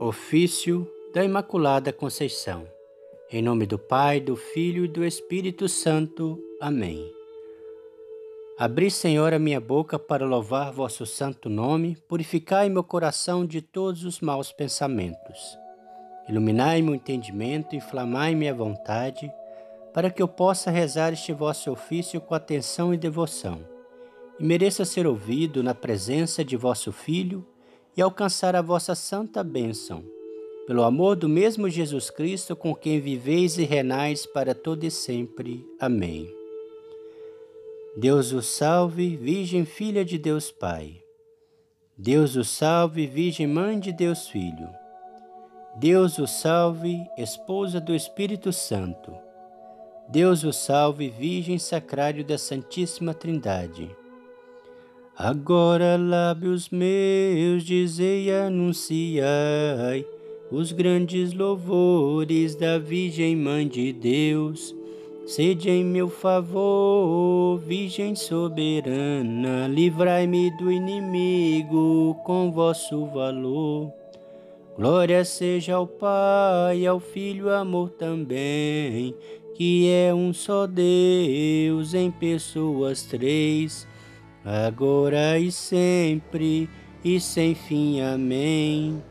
Ofício da Imaculada Conceição. Em nome do Pai, do Filho e do Espírito Santo. Amém. Abri, Senhor, a minha boca para louvar vosso santo nome, purificai meu coração de todos os maus pensamentos. Iluminai meu entendimento, inflamai minha vontade, para que eu possa rezar este vosso ofício com atenção e devoção, e mereça ser ouvido na presença de vosso Filho e alcançar a vossa santa bênção. Pelo amor do mesmo Jesus Cristo, com quem viveis e renais para todo e sempre. Amém. Deus o salve, Virgem Filha de Deus Pai. Deus o salve, Virgem Mãe de Deus Filho. Deus o salve, Esposa do Espírito Santo. Deus o salve, Virgem Sacrário da Santíssima Trindade. Agora, lábios meus, dizei e anunciai os grandes louvores da Virgem Mãe de Deus. Sede em meu favor, Virgem soberana, livrai-me do inimigo com vosso valor. Glória seja ao Pai, ao Filho, amor também, que é um só Deus em pessoas três agora e sempre e sem fim. Amém.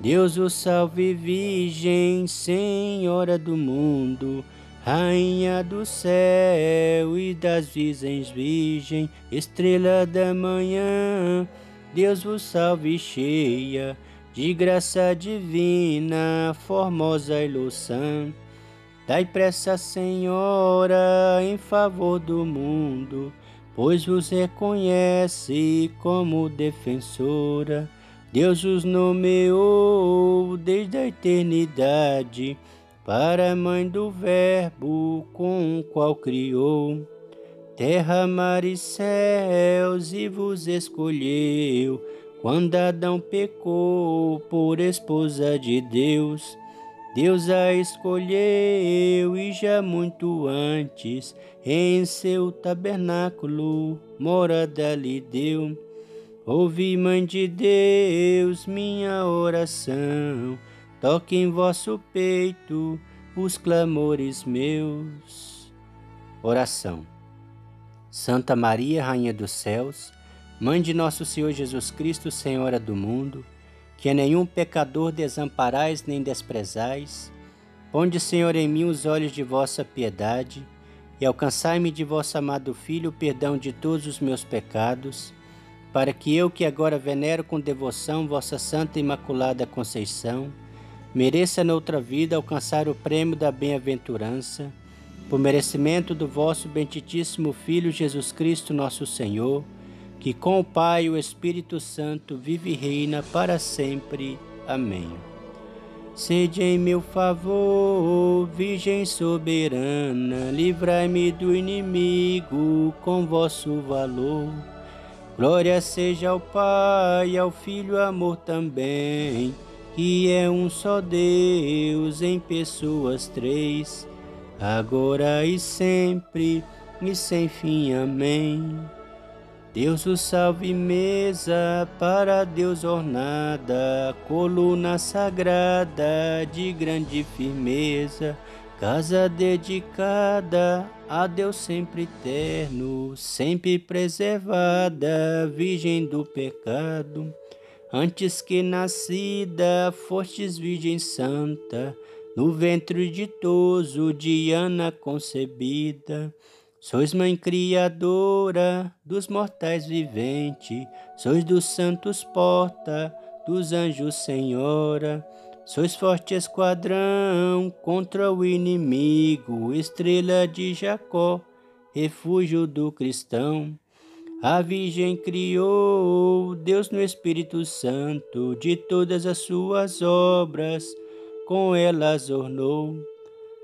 Deus o salve, Virgem, Senhora do mundo, Rainha do céu e das virgens, Virgem, Estrela da manhã. Deus vos salve, cheia de graça divina, formosa e louçã. Dai pressa, Senhora, em favor do mundo pois vos reconhece como defensora. Deus os nomeou desde a eternidade para a mãe do Verbo com o qual criou terra, mar e céus e vos escolheu quando Adão pecou por esposa de Deus. Deus a escolheu e já muito antes em seu tabernáculo morada lhe deu. Ouvi, Mãe de Deus, minha oração, toque em vosso peito os clamores meus. Oração. Santa Maria, Rainha dos Céus, Mãe de nosso Senhor Jesus Cristo, Senhora do mundo, que a nenhum pecador desamparais nem desprezais. Ponde, Senhor, em mim os olhos de vossa piedade e alcançai-me de vosso amado Filho o perdão de todos os meus pecados, para que eu, que agora venero com devoção vossa Santa Imaculada Conceição, mereça noutra vida alcançar o prêmio da bem-aventurança, por merecimento do vosso benditíssimo Filho Jesus Cristo, nosso Senhor que com o Pai e o Espírito Santo vive e reina para sempre. Amém. Sede em meu favor, Virgem soberana, livrai-me do inimigo com vosso valor. Glória seja ao Pai, ao Filho, amor também, que é um só Deus em pessoas três, agora e sempre e sem fim. Amém. Deus o salve, mesa para Deus ornada, coluna sagrada de grande firmeza, casa dedicada a Deus sempre eterno, sempre preservada, virgem do pecado. Antes que nascida, fostes Virgem Santa, no ventre ditoso de Ana concebida. Sois mãe criadora dos mortais viventes, sois dos santos porta, dos anjos senhora, sois forte esquadrão contra o inimigo, estrela de Jacó, refúgio do cristão. A Virgem criou Deus no Espírito Santo, de todas as suas obras, com elas ornou.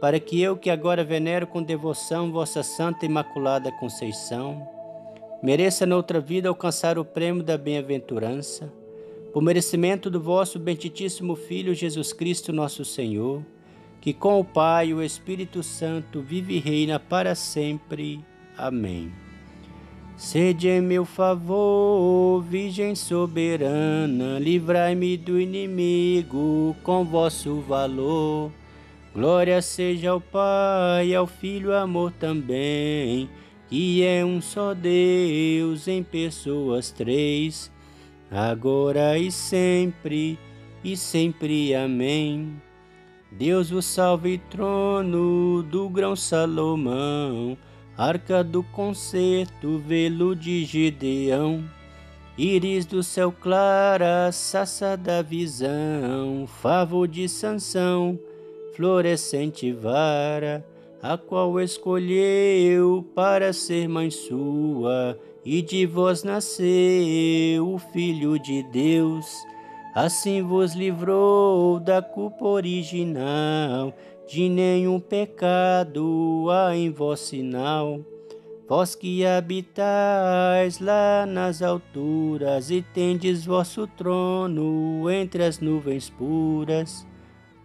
para que eu, que agora venero com devoção vossa Santa Imaculada Conceição, mereça noutra vida alcançar o prêmio da bem-aventurança, por merecimento do vosso benditíssimo Filho Jesus Cristo, nosso Senhor, que com o Pai e o Espírito Santo vive e reina para sempre. Amém. Sede em meu favor, Virgem soberana, livrai-me do inimigo com vosso valor. Glória seja ao Pai, ao Filho, amor também, que é um só Deus em pessoas três, agora e sempre, e sempre. Amém. Deus vos salve, trono do grão Salomão Arca do concerto, velo de Gideão, Íris do céu clara, sassa da visão, Favo de Sansão, florescente vara, a qual escolheu para ser mãe sua, e de vós nasceu o Filho de Deus. Assim vos livrou da culpa original de nenhum pecado há em vós sinal. Vós que habitais lá nas alturas e tendes vosso trono entre as nuvens puras,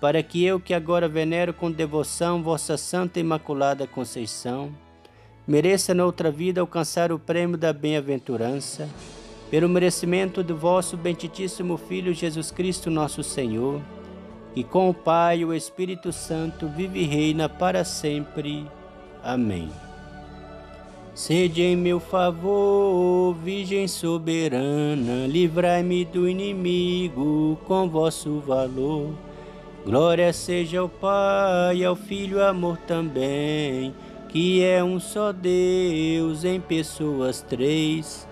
para que eu, que agora venero com devoção vossa Santa Imaculada Conceição, mereça noutra vida alcançar o prêmio da bem-aventurança, pelo merecimento do vosso benditíssimo Filho Jesus Cristo, nosso Senhor e com o Pai e o Espírito Santo vive e reina para sempre. Amém. Sede em meu favor, Virgem soberana, livrai-me do inimigo com vosso valor. Glória seja ao Pai, ao Filho, amor também, que é um só Deus em pessoas três,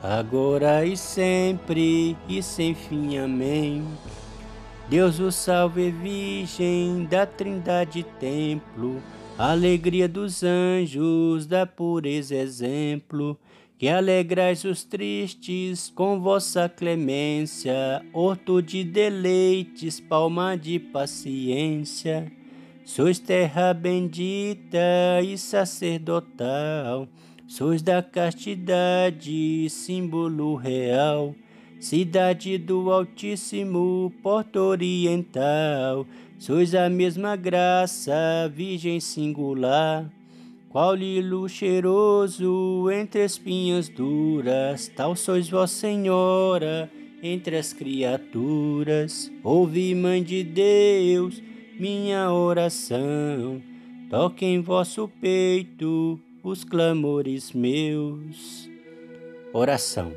agora e sempre e sem fim. Amém. Deus o salve, Virgem da Trindade Templo, alegria dos anjos, da pureza exemplo, que alegrais os tristes com vossa clemência, horto de deleites, palma de paciência. Sois terra bendita e sacerdotal, sois da castidade, símbolo real cidade do Altíssimo, porta oriental, sois a mesma graça, virgem singular. Qual lilo cheiroso entre espinhas duras, tal sois vós, Senhora, entre as criaturas. Ouvi, Mãe de Deus, minha oração, toque em vosso peito os clamores meus. Oração.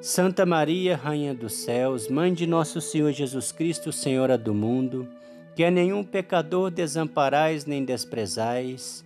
Santa Maria, Rainha dos Céus, Mãe de nosso Senhor Jesus Cristo, Senhora do mundo, que a nenhum pecador desamparais nem desprezais,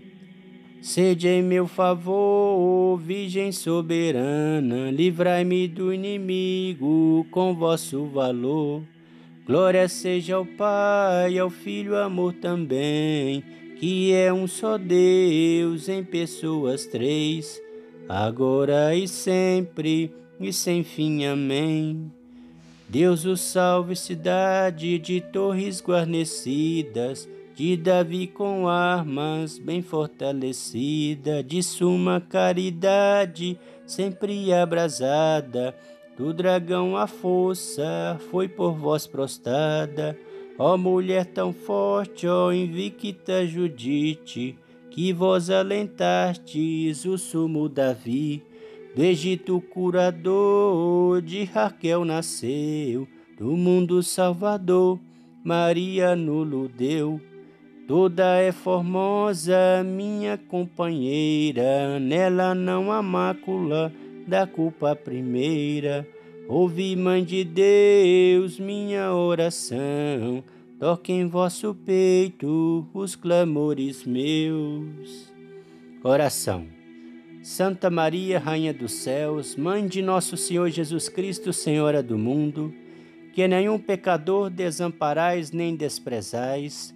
Sede em meu favor, Virgem soberana, livrai-me do inimigo com vosso valor. Glória seja ao Pai, ao Filho, amor também, que é um só Deus em pessoas três agora e sempre e sem fim. Amém. Deus o salve, cidade de torres guarnecidas, de Davi com armas bem fortalecida, de suma caridade sempre abrasada. Do dragão a força foi por vós prostrada, Ó mulher tão forte, ó invicta Judite, que vós alentastes o sumo Davi, do Egito curador, de Raquel nasceu, do mundo salvador, Maria nulo deu. Toda é formosa, minha companheira, nela não há mácula da culpa primeira. Ouvi, Mãe de Deus, minha oração, toque em vosso peito os clamores meus. Oração. Santa Maria, Rainha dos Céus, Mãe de nosso Senhor Jesus Cristo, Senhora do mundo, que nenhum pecador desamparais nem desprezais,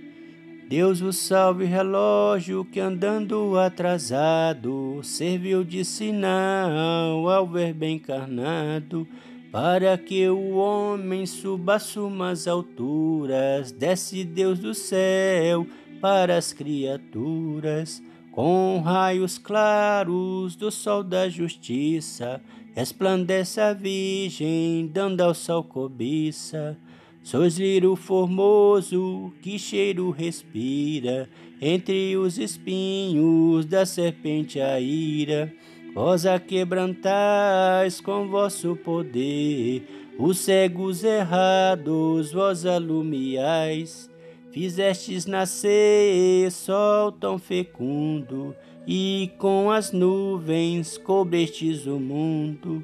Deus o salve, relógio que andando atrasado serviu de sinal ao Verbo encarnado, para que o homem suba sumas alturas, desce Deus do céu para as criaturas, com raios claros do sol da justiça, resplandece a Virgem, dando ao sol cobiça. Lírio formoso que cheiro respira, entre os espinhos da serpente a ira. Vós a quebrantais com vosso poder, os cegos errados vós alumiais. Fizestes nascer sol tão fecundo, e com as nuvens cobrestes o mundo.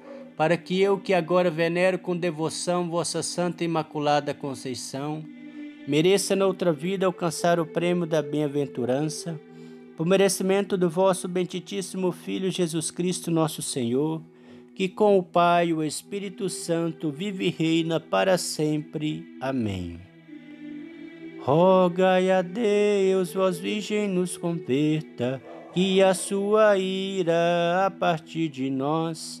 para que eu, que agora venero com devoção vossa Santa Imaculada Conceição, mereça noutra vida alcançar o prêmio da bem-aventurança, por merecimento do vosso benditíssimo Filho Jesus Cristo, nosso Senhor, que com o Pai e o Espírito Santo vive e reina para sempre. Amém. Rogai a Deus, vós virgem, nos converta, que a sua ira a partir de nós.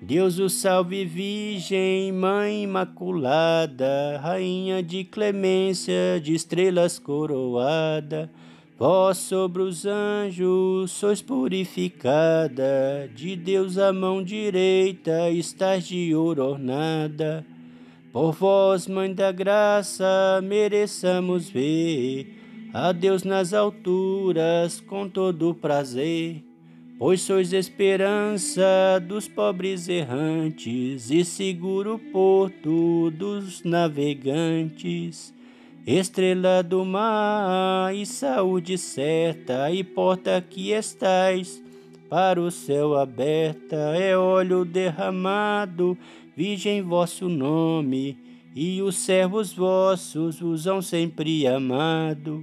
Deus o salve, Virgem, Mãe Imaculada, Rainha de clemência, de estrelas coroada. Vós sobre os anjos sois purificada, de Deus a mão direita estás de ouro ornada. Por vós, Mãe da Graça, mereçamos ver a Deus nas alturas com todo prazer pois sois esperança dos pobres errantes e seguro porto dos navegantes, estrela do mar e saúde certa e porta que estais para o céu aberta, é óleo derramado, virgem vosso nome, e os servos vossos vos hão sempre amado.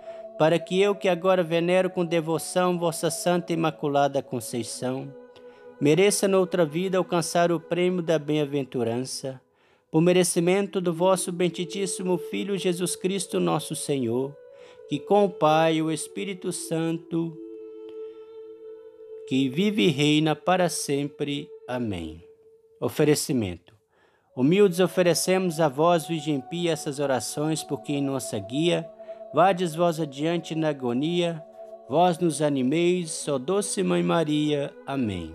para que eu, que agora venero com devoção vossa Santa Imaculada Conceição, mereça noutra vida alcançar o prêmio da bem-aventurança por merecimento do vosso benditíssimo Filho Jesus Cristo, nosso Senhor, que com o Pai e o Espírito Santo, que vive e reina para sempre. Amém. Oferecimento. Humildes oferecemos a vós, Virgem Pia, essas orações, porque em nossa guia, vades vós adiante na agonia, vós nos animeis, ó doce Mãe Maria. Amém.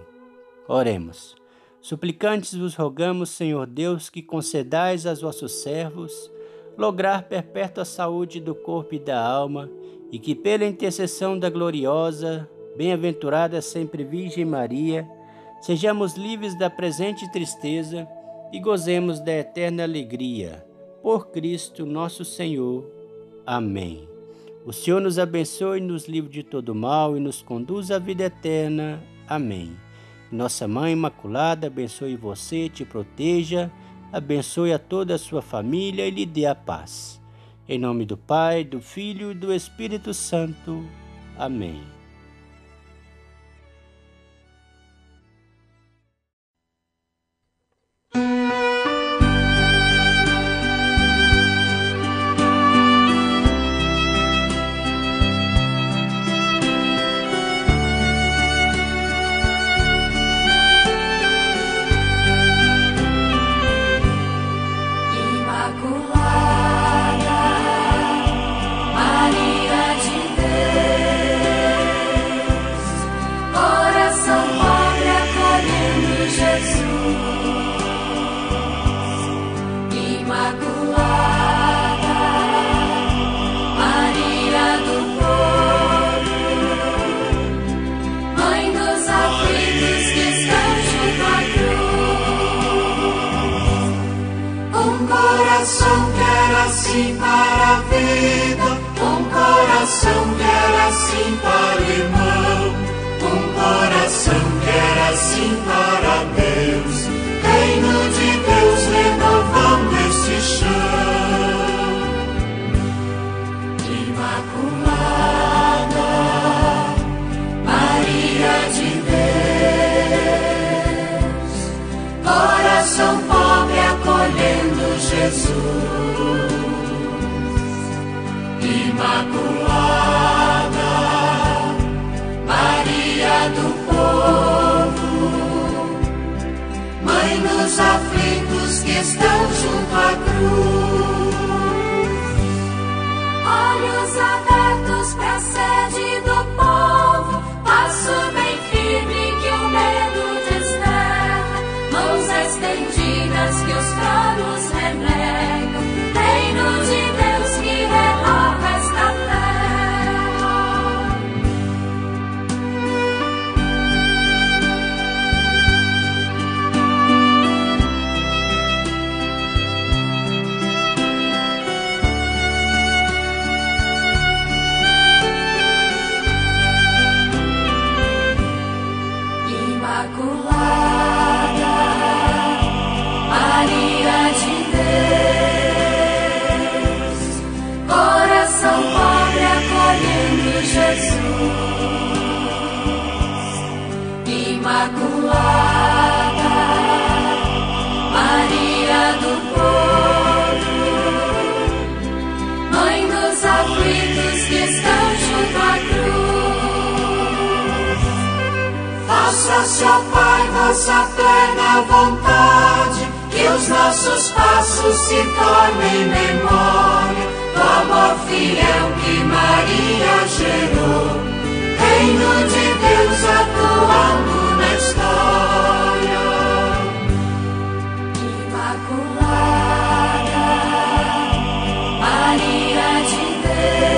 Oremos. Suplicantes vos rogamos, Senhor Deus, que concedais aos vossos servos lograr perpétua saúde do corpo e da alma, e que pela intercessão da gloriosa, bem-aventurada sempre Virgem Maria, sejamos livres da presente tristeza e gozemos da eterna alegria. Por Cristo nosso Senhor. Amém. O Senhor nos abençoe, nos livre de todo mal e nos conduz à vida eterna. Amém. Nossa Mãe Imaculada abençoe você, te proteja, abençoe a toda a sua família e lhe dê a paz. Em nome do Pai, do Filho e do Espírito Santo. Amém. Vida, um coração quer assim para o irmão, um coração quer assim para Deus, estão junto à cruz, olhos abertos para a sede do povo, passo bem firme que o medo desterra, mãos estendidas que os tronos renegam, nosso Pai, vossa plena vontade, que os nossos passos se tornem memória do amor fiel que Maria gerou. Reino de Deus atuando na história. Imaculada, Maria de Deus.